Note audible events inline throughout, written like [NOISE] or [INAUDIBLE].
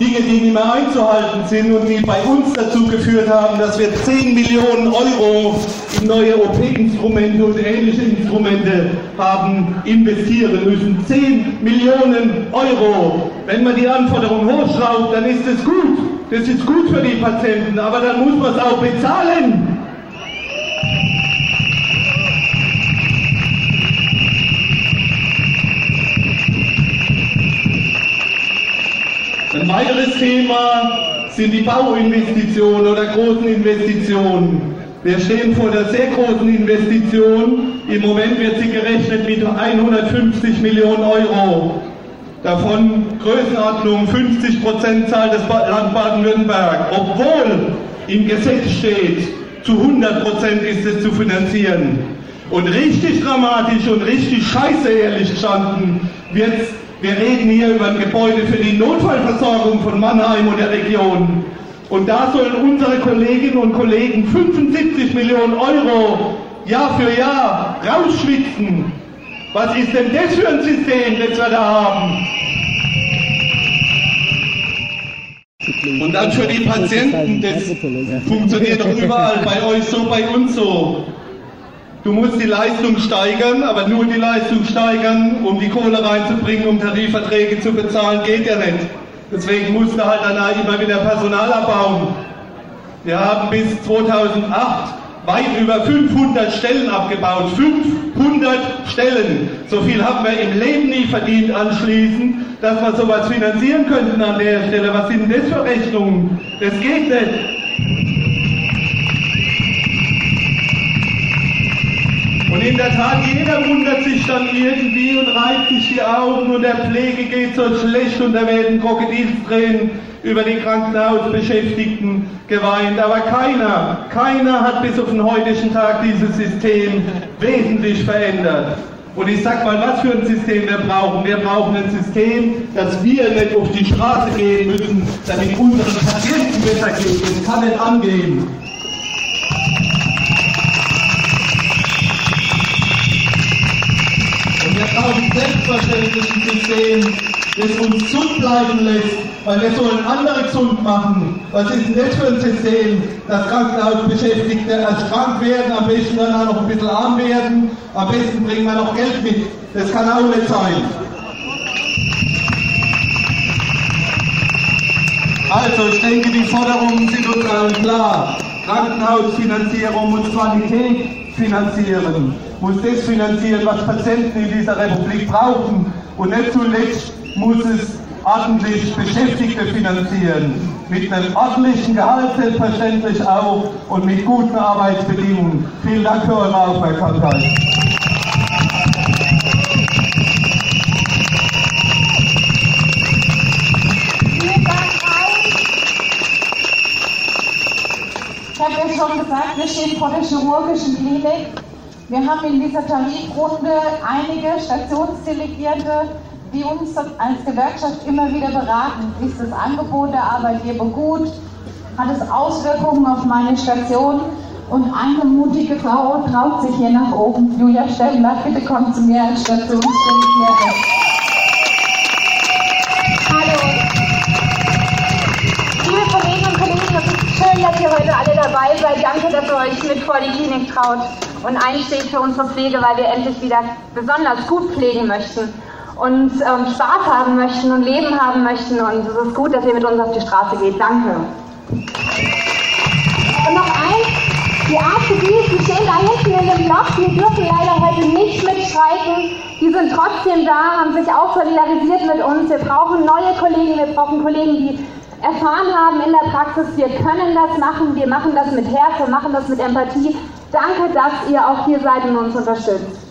Dinge, die nicht mehr einzuhalten sind und die bei uns dazu geführt haben, dass wir 10 Millionen Euro in neue OP-Instrumente und ähnliche Instrumente haben investieren müssen. 10 Millionen Euro. Wenn man die Anforderungen hochschraubt, dann ist es gut. Das ist gut für die Patienten, aber dann muss man es auch bezahlen. Ein weiteres Thema sind die Bauinvestitionen oder großen Investitionen. Wir stehen vor der sehr großen Investition. Im Moment wird sie gerechnet mit 150 Millionen Euro. Davon Größenordnung 50 Prozent zahlt das Land Baden-Württemberg, obwohl im Gesetz steht, zu 100 Prozent ist es zu finanzieren. Und richtig dramatisch und richtig scheiße, ehrlich gestanden, wird wir reden hier über ein Gebäude für die Notfallversorgung von Mannheim und der Region. Und da sollen unsere Kolleginnen und Kollegen 75 Millionen Euro Jahr für Jahr rausschwitzen. Was ist denn das für ein System, das wir da haben? Und dann für die Patienten, das funktioniert doch überall, bei euch so, bei uns so. Du musst die Leistung steigern, aber nur die Leistung steigern, um die Kohle reinzubringen, um Tarifverträge zu bezahlen, geht ja nicht. Deswegen musste halt danach immer wieder Personal abbauen. Wir haben bis 2008 weit über 500 Stellen abgebaut. 500 Stellen. So viel haben wir im Leben nie verdient anschließend, dass wir sowas finanzieren könnten an der Stelle. Was sind denn das für Rechnungen? Das geht nicht. In der Tat, jeder wundert sich dann irgendwie und reibt sich die Augen und der Pflege geht so schlecht und da werden Krokodilstränen über die Krankenhausbeschäftigten geweint. Aber keiner, keiner hat bis auf den heutigen Tag dieses System wesentlich verändert. Und ich sag mal, was für ein System wir brauchen. Wir brauchen ein System, dass wir nicht auf die Straße gehen müssen, damit unseren Patienten besser geht. Das kann nicht angehen. Brauchen selbstverständlich ein System, das uns gesund bleiben lässt, weil wir sollen andere gesund machen. Was ist denn das für ein System, dass Krankenhausbeschäftigte erst krank werden, am besten dann auch noch ein bisschen arm werden, am besten bringen wir noch Geld mit. Das kann auch nicht sein. Also, ich denke, die Forderungen sind uns allen klar. Krankenhausfinanzierung muss Qualität finanzieren, muss das finanzieren, was Patienten in dieser Republik brauchen. Und nicht zuletzt muss es ordentlich Beschäftigte finanzieren. Mit einem ordentlichen Gehalt selbstverständlich auch und mit guten Arbeitsbedingungen. Vielen Dank für eure Aufmerksamkeit. Schon gesagt, wir stehen vor der chirurgischen Klinik. Wir haben in dieser Tarifrunde einige Stationsdelegierte, die uns als Gewerkschaft immer wieder beraten. Ist das Angebot der Arbeitgeber gut? Hat es Auswirkungen auf meine Station? Und eine mutige Frau traut sich hier nach oben. Julia Stellenberg, bitte komm zu mir als Stationsdelegierte. Danke, dass ihr euch mit vor die Klinik traut und einsteht für unsere Pflege, weil wir endlich wieder besonders gut pflegen möchten und ähm, Spaß haben möchten und Leben haben möchten. Und es ist gut, dass ihr mit uns auf die Straße geht. Danke. Und noch eins, die ACDs, die stehen da hinten in dem Block, die dürfen leider heute nicht mitstreiken. Die sind trotzdem da, haben sich auch solidarisiert mit uns. Wir brauchen neue Kollegen, wir brauchen Kollegen, die erfahren haben in der Praxis, wir können das machen, wir machen das mit Herz, wir machen das mit Empathie. Danke, dass ihr auch hier seid und uns unterstützt.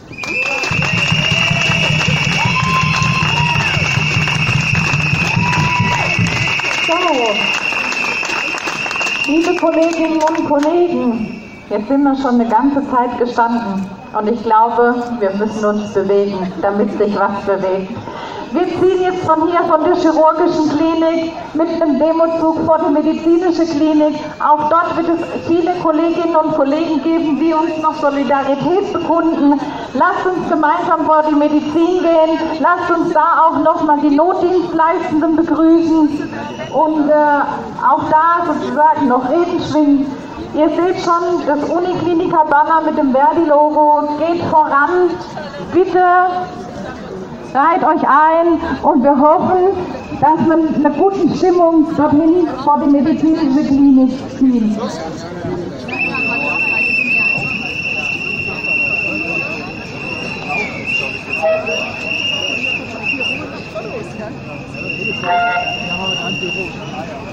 So, liebe Kolleginnen und Kollegen, jetzt sind wir schon eine ganze Zeit gestanden und ich glaube, wir müssen uns bewegen, damit sich was bewegt. Wir ziehen jetzt von hier, von der chirurgischen Klinik, mit einem Demozug vor die medizinische Klinik. Auch dort wird es viele Kolleginnen und Kollegen geben, die uns noch Solidarität bekunden. Lasst uns gemeinsam vor die Medizin gehen. Lasst uns da auch nochmal die Notdienstleistenden begrüßen und äh, auch da sozusagen noch Reden schwingen. Ihr seht schon das Unikliniker-Banner mit dem Verdi-Logo. Geht voran. Bitte reiht euch ein und wir hoffen, dass man eine gute Stimmung dorthin vor die medizinische Klinik zieht. Eins,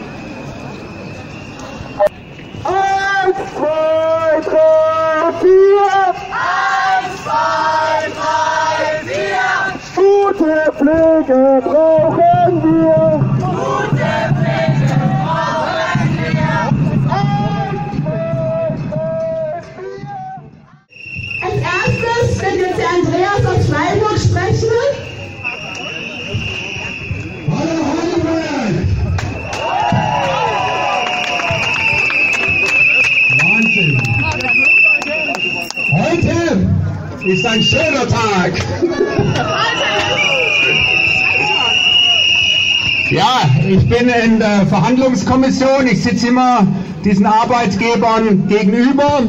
ist ein schöner Tag. Ja, ich bin in der Verhandlungskommission. Ich sitze immer diesen Arbeitgebern gegenüber.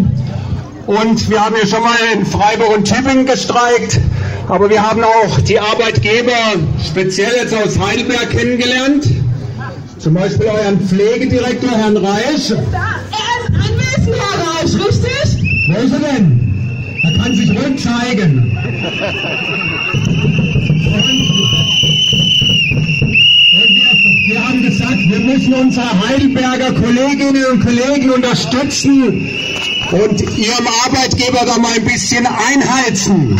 Und wir haben ja schon mal in Freiburg und Tübingen gestreikt. Aber wir haben auch die Arbeitgeber speziell jetzt aus Heidelberg kennengelernt. Zum Beispiel euren Pflegedirektor, Herrn Reisch. Er ist anwesend, Herr Reich, richtig? Wo ist er denn? Kann sich ruhig zeigen. Wir haben gesagt, wir müssen unsere Heidelberger Kolleginnen und Kollegen unterstützen und ihrem Arbeitgeber da mal ein bisschen einheizen.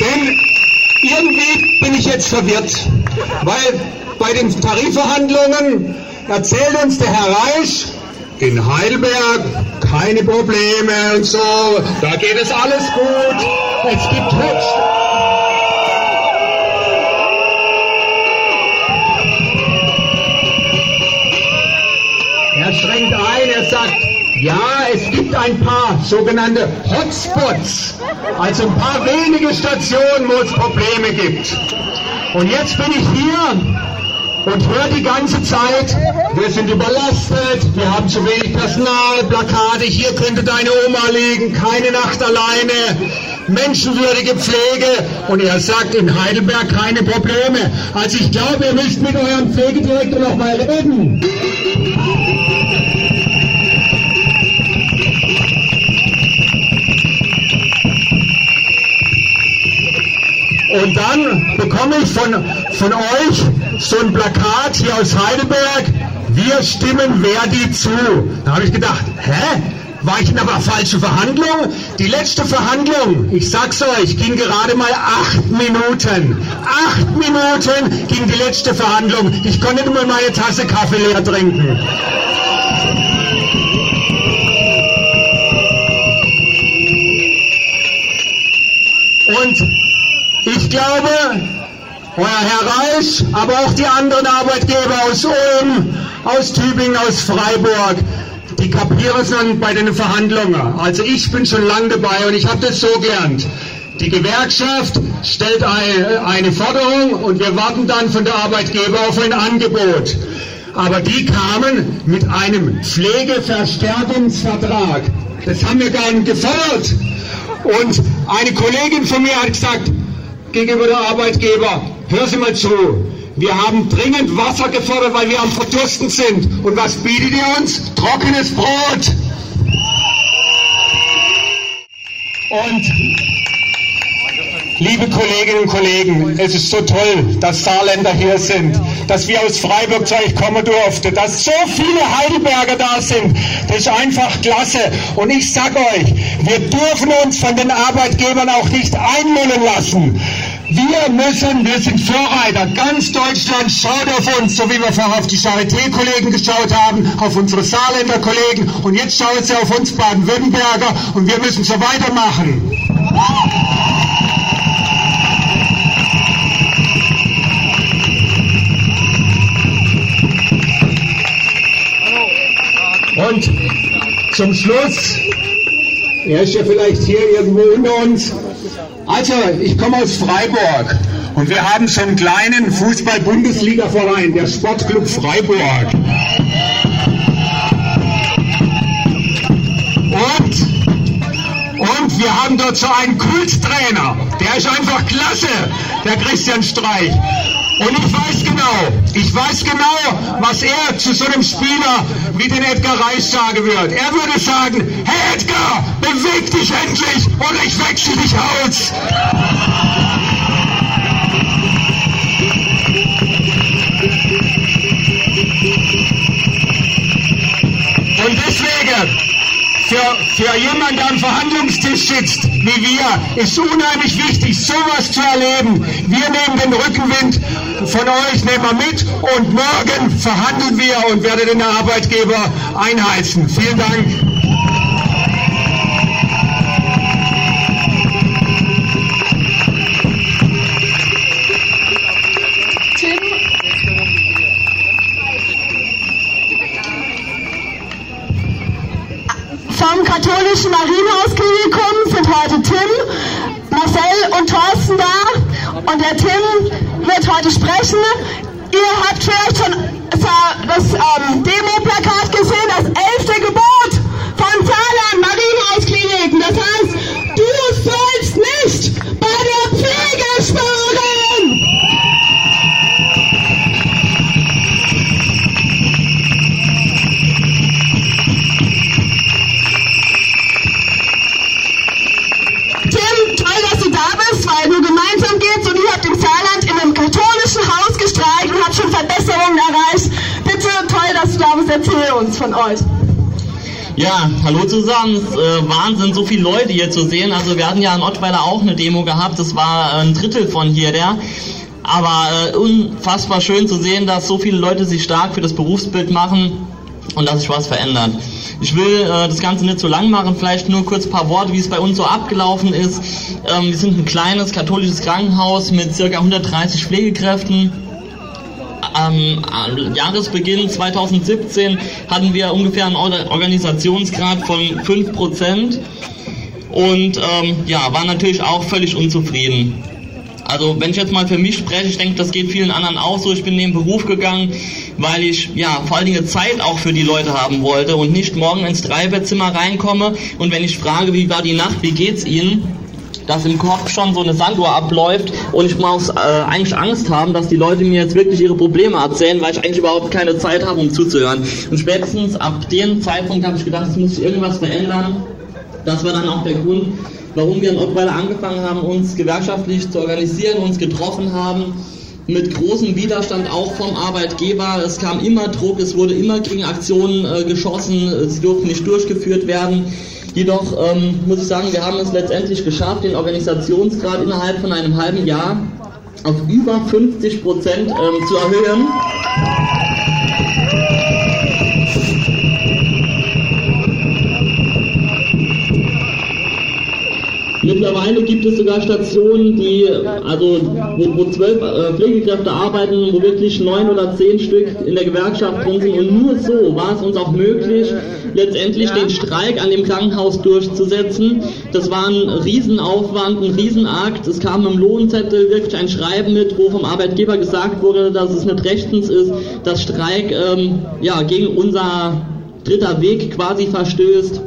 Denn irgendwie bin ich jetzt verwirrt, weil bei den Tarifverhandlungen erzählt uns der Herr Reich, in Heidelberg keine Probleme und so, da geht es alles gut, es gibt höchst... Er schränkt ein, er sagt, ja, es gibt ein paar sogenannte Hotspots, also ein paar wenige Stationen, wo es Probleme gibt. Und jetzt bin ich hier und höre die ganze Zeit, wir sind überlastet, wir haben zu wenig Personal, Plakate, hier könnte deine Oma liegen, keine Nacht alleine, menschenwürdige Pflege und er sagt in Heidelberg keine Probleme. Also ich glaube, ihr müsst mit eurem Pflegedirektor noch mal reden. Und dann bekomme ich von, von euch so ein Plakat hier aus Heidelberg. Wir stimmen Verdi zu. Da habe ich gedacht, hä? War ich in einer falschen Verhandlung? Die letzte Verhandlung, ich sag's euch, ging gerade mal acht Minuten. Acht Minuten ging die letzte Verhandlung. Ich konnte nur mal meine Tasse Kaffee leer trinken. Ich glaube, euer Herr Reich, aber auch die anderen Arbeitgeber aus Ulm, aus Tübingen, aus Freiburg, die kapieren es dann bei den Verhandlungen. Also ich bin schon lange dabei und ich habe das so gelernt. Die Gewerkschaft stellt eine, Forderung und wir warten dann von der Arbeitgeber auf ein Angebot. Aber die kamen mit einem Pflegeverstärkungsvertrag. Das haben wir gar nicht gefordert. Und eine Kollegin von mir hat gesagt, gegenüber der Arbeitgeber, hör Sie mal zu, wir haben dringend Wasser gefordert, weil wir am Verdursten sind. Und was bietet ihr uns? Trockenes Brot. Und Liebe Kolleginnen und Kollegen, es ist so toll, dass Saarländer hier sind, dass wir aus Freiburg zu euch kommen durften, dass so viele Heidelberger da sind. Das ist einfach klasse. Und ich sag euch, wir dürfen uns von den Arbeitgebern auch nicht einmullen lassen. Wir müssen, wir sind Vorreiter. Ganz Deutschland schaut auf uns, so wie wir vorher auf die Charité-Kollegen geschaut haben, auf unsere Saarländer Kollegen und jetzt schauen sie auf uns Baden-Württemberger und wir müssen so weitermachen. Und zum Schluss, er ist ja vielleicht hier irgendwo unter uns, also, ich komme aus Freiburg und wir haben so einen kleinen Fußball-Bundesliga-Verein, der Sportclub Freiburg. Und, und wir haben dort so einen Kulttrainer, der ist einfach klasse, der Christian Streich. Und ich weiß genau, ich weiß genau, was er zu so einem Spieler wie den Edgar Reis sagen wird. Er würde sagen, hey Edgar, beweg dich endlich oder ich wechsle dich aus. Und deswegen, für, für jemanden, der am Verhandlungstisch sitzt, wie wir, ist unheimlich wichtig, sowas zu erleben. Wir nehmen den Rückenwind von euch, nehmen wir mit und morgen verhandeln wir und werden den Arbeitgeber einheizen. Vielen Dank. Vom katholischen Marienhausklinikum sind heute Tim, Marcel und Thorsten da. Und der Tim wird heute sprechen. Ihr habt vielleicht schon das ähm, Demo-Plakat gesehen, das elfte Gebot von Saarland Marienhauskliniken. Das heißt, du sollst nicht bei der Pflege sparen. Uns von euch. Ja, hallo zusammen. Äh, Wahnsinn, so viele Leute hier zu sehen. Also wir hatten ja in Ottweiler auch eine Demo gehabt. Das war ein Drittel von hier der. Aber äh, unfassbar schön zu sehen, dass so viele Leute sich stark für das Berufsbild machen und dass sich was verändert. Ich will äh, das Ganze nicht so lang machen, vielleicht nur kurz ein paar Worte, wie es bei uns so abgelaufen ist. Ähm, wir sind ein kleines katholisches Krankenhaus mit circa 130 Pflegekräften. Am Jahresbeginn 2017 hatten wir ungefähr einen Organisationsgrad von 5% und ähm, ja, waren natürlich auch völlig unzufrieden. Also wenn ich jetzt mal für mich spreche, ich denke, das geht vielen anderen auch so. Ich bin in den Beruf gegangen, weil ich ja vor allen Dingen Zeit auch für die Leute haben wollte und nicht morgen ins Dreibettzimmer reinkomme und wenn ich frage, wie war die Nacht, wie geht's Ihnen, dass im Kopf schon so eine Sanduhr abläuft und ich muss äh, eigentlich Angst haben, dass die Leute mir jetzt wirklich ihre Probleme erzählen, weil ich eigentlich überhaupt keine Zeit habe, um zuzuhören. Und spätestens ab dem Zeitpunkt habe ich gedacht, es muss sich irgendwas verändern. Das war dann auch der Grund, warum wir in Ottweiler angefangen haben, uns gewerkschaftlich zu organisieren, uns getroffen haben, mit großem Widerstand auch vom Arbeitgeber. Es kam immer Druck, es wurde immer gegen Aktionen äh, geschossen, sie durften nicht durchgeführt werden. Jedoch ähm, muss ich sagen, wir haben es letztendlich geschafft, den Organisationsgrad innerhalb von einem halben Jahr auf über 50 Prozent ähm, zu erhöhen. Mittlerweile gibt es sogar Stationen, die, also, wo, wo zwölf äh, Pflegekräfte arbeiten, wo wirklich neun oder zehn Stück in der Gewerkschaft drin sind. Und nur so war es uns auch möglich, letztendlich den Streik an dem Krankenhaus durchzusetzen. Das war ein Riesenaufwand, ein Riesenakt. Es kam im Lohnzettel wirklich ein Schreiben mit, wo vom Arbeitgeber gesagt wurde, dass es nicht rechtens ist, dass Streik ähm, ja, gegen unser dritter Weg quasi verstößt.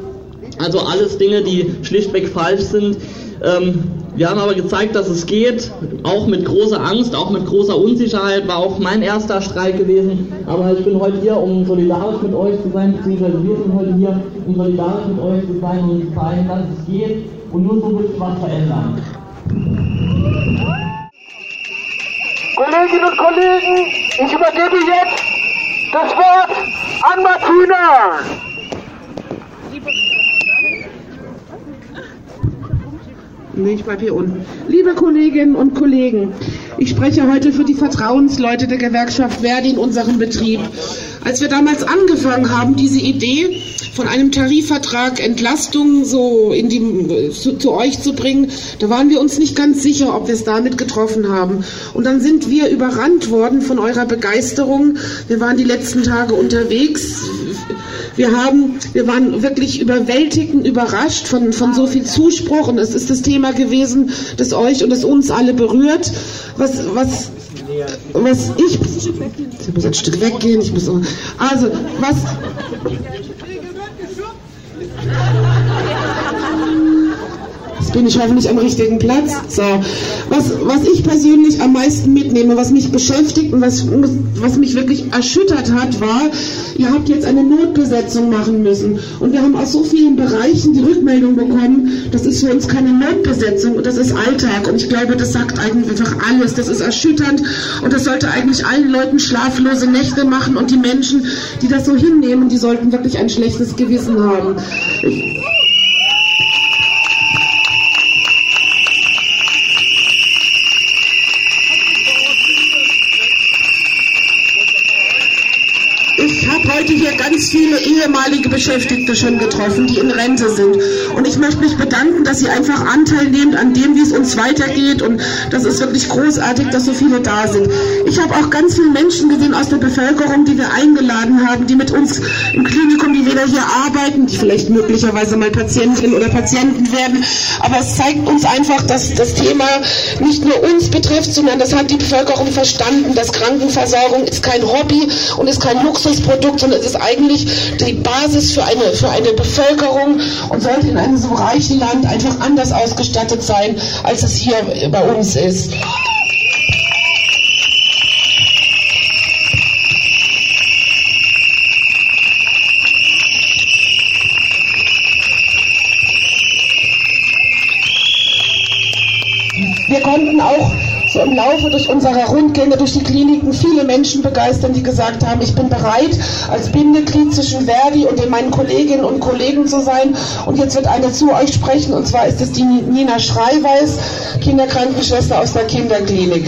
Also alles Dinge, die schlichtweg falsch sind. Ähm, wir haben aber gezeigt, dass es geht, auch mit großer Angst, auch mit großer Unsicherheit, war auch mein erster Streik gewesen. Aber ich bin heute hier, um solidarisch mit euch zu sein, beziehungsweise wir sind heute hier, um solidarisch mit euch zu sein und zu zeigen, dass es geht. Und nur so wird was verändern. Kolleginnen und Kollegen, ich übergebe jetzt das Wort an Martina. Nee, ich bleibe hier unten. Liebe Kolleginnen und Kollegen, ich spreche heute für die Vertrauensleute der Gewerkschaft Verdi in unserem Betrieb. Als wir damals angefangen haben, diese Idee von einem Tarifvertrag Entlastung so in die, zu, zu, euch zu bringen, da waren wir uns nicht ganz sicher, ob wir es damit getroffen haben. Und dann sind wir überrannt worden von eurer Begeisterung. Wir waren die letzten Tage unterwegs. Wir haben, wir waren wirklich überwältigt und überrascht von, von so viel Zuspruch und es ist das Thema gewesen, das euch und das uns alle berührt. Was, was, was ich, ich muss ein Stück weggehen, ich muss, also, was, bin ich hoffentlich am richtigen Platz. So. Was, was ich persönlich am meisten mitnehme, was mich beschäftigt und was, was mich wirklich erschüttert hat, war, ihr habt jetzt eine Notbesetzung machen müssen. Und wir haben aus so vielen Bereichen die Rückmeldung bekommen, das ist für uns keine Notbesetzung, das ist Alltag. Und ich glaube, das sagt eigentlich einfach alles. Das ist erschütternd und das sollte eigentlich allen Leuten schlaflose Nächte machen und die Menschen, die das so hinnehmen, die sollten wirklich ein schlechtes Gewissen haben. Ich, heute hier ganz viele ehemalige Beschäftigte schon getroffen, die in Rente sind. Und ich möchte mich bedanken, dass Sie einfach Anteil nehmen an dem, wie es uns weitergeht. Und das ist wirklich großartig, dass so viele da sind. Ich habe auch ganz viele Menschen gesehen aus der Bevölkerung, die wir eingeladen haben, die mit uns im Klinikum, die wieder hier arbeiten, die vielleicht möglicherweise mal Patientinnen oder Patienten werden. Aber es zeigt uns einfach, dass das Thema nicht nur uns betrifft, sondern das hat die Bevölkerung verstanden, dass Krankenversorgung ist kein Hobby und ist kein Luxusprodukt, sondern es ist eigentlich die Basis für eine, für eine Bevölkerung und sollte in einem so reichen Land einfach anders ausgestattet sein, als es hier bei uns ist. Wir konnten auch im Laufe durch unsere Rundgänge durch die Kliniken viele Menschen begeistern, die gesagt haben, ich bin bereit, als Bindeglied zwischen Verdi und den meinen Kolleginnen und Kollegen zu sein. Und jetzt wird eine zu euch sprechen, und zwar ist es die Nina Schreiweis, Kinderkrankenschwester aus der Kinderklinik.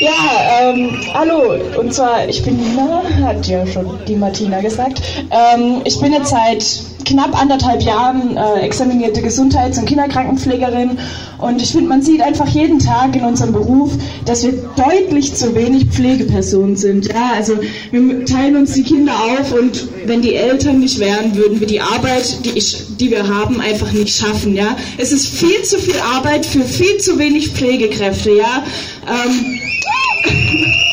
Ja, ähm, hallo, und zwar, ich bin Nina, hat ja schon die Martina gesagt. Ähm, ich bin jetzt seit knapp anderthalb Jahren äh, examinierte Gesundheits- und Kinderkrankenpflegerin und ich finde, man sieht einfach jeden Tag in unserem Beruf, dass wir deutlich zu wenig Pflegepersonen sind. Ja, also wir teilen uns die Kinder auf und wenn die Eltern nicht wären, würden wir die Arbeit, die, ich, die wir haben, einfach nicht schaffen. Ja, es ist viel zu viel Arbeit für viel zu wenig Pflegekräfte. Ja. Ähm, [LAUGHS]